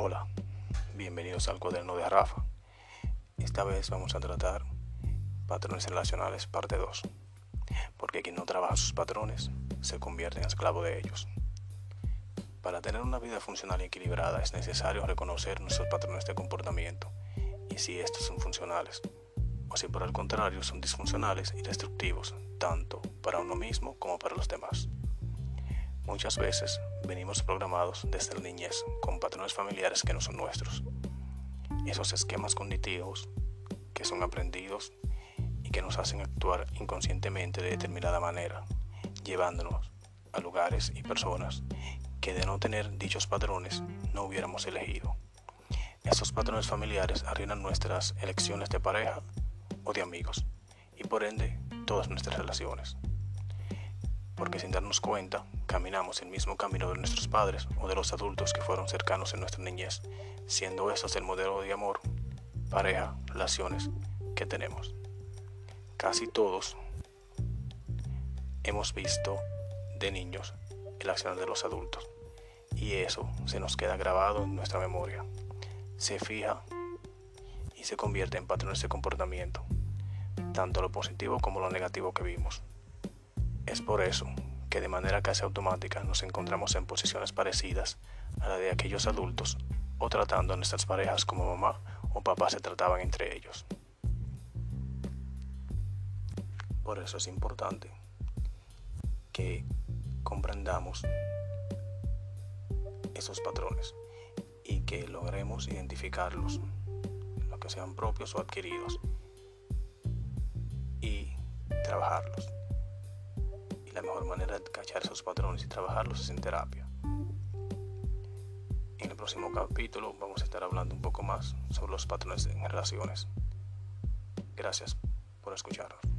Hola, bienvenidos al cuaderno de Rafa. Esta vez vamos a tratar patrones relacionales parte 2, porque quien no trabaja sus patrones se convierte en esclavo de ellos. Para tener una vida funcional y equilibrada es necesario reconocer nuestros patrones de comportamiento y si estos son funcionales, o si por el contrario son disfuncionales y destructivos, tanto para uno mismo como para los demás. Muchas veces venimos programados desde la niñez con patrones familiares que no son nuestros. Esos esquemas cognitivos que son aprendidos y que nos hacen actuar inconscientemente de determinada manera, llevándonos a lugares y personas que de no tener dichos patrones no hubiéramos elegido. Estos patrones familiares arruinan nuestras elecciones de pareja o de amigos y por ende todas nuestras relaciones. Porque sin darnos cuenta, caminamos el mismo camino de nuestros padres o de los adultos que fueron cercanos en nuestra niñez, siendo estos el modelo de amor, pareja, relaciones que tenemos. Casi todos hemos visto de niños el accionar de los adultos y eso se nos queda grabado en nuestra memoria. Se fija y se convierte en patrones de comportamiento, tanto lo positivo como lo negativo que vimos. Es por eso que de manera casi automática nos encontramos en posiciones parecidas a la de aquellos adultos o tratando a nuestras parejas como mamá o papá se trataban entre ellos. Por eso es importante que comprendamos esos patrones y que logremos identificarlos, lo que sean propios o adquiridos, y trabajarlos la mejor manera de cachar esos patrones y trabajarlos es en terapia. En el próximo capítulo vamos a estar hablando un poco más sobre los patrones en relaciones. Gracias por escucharnos.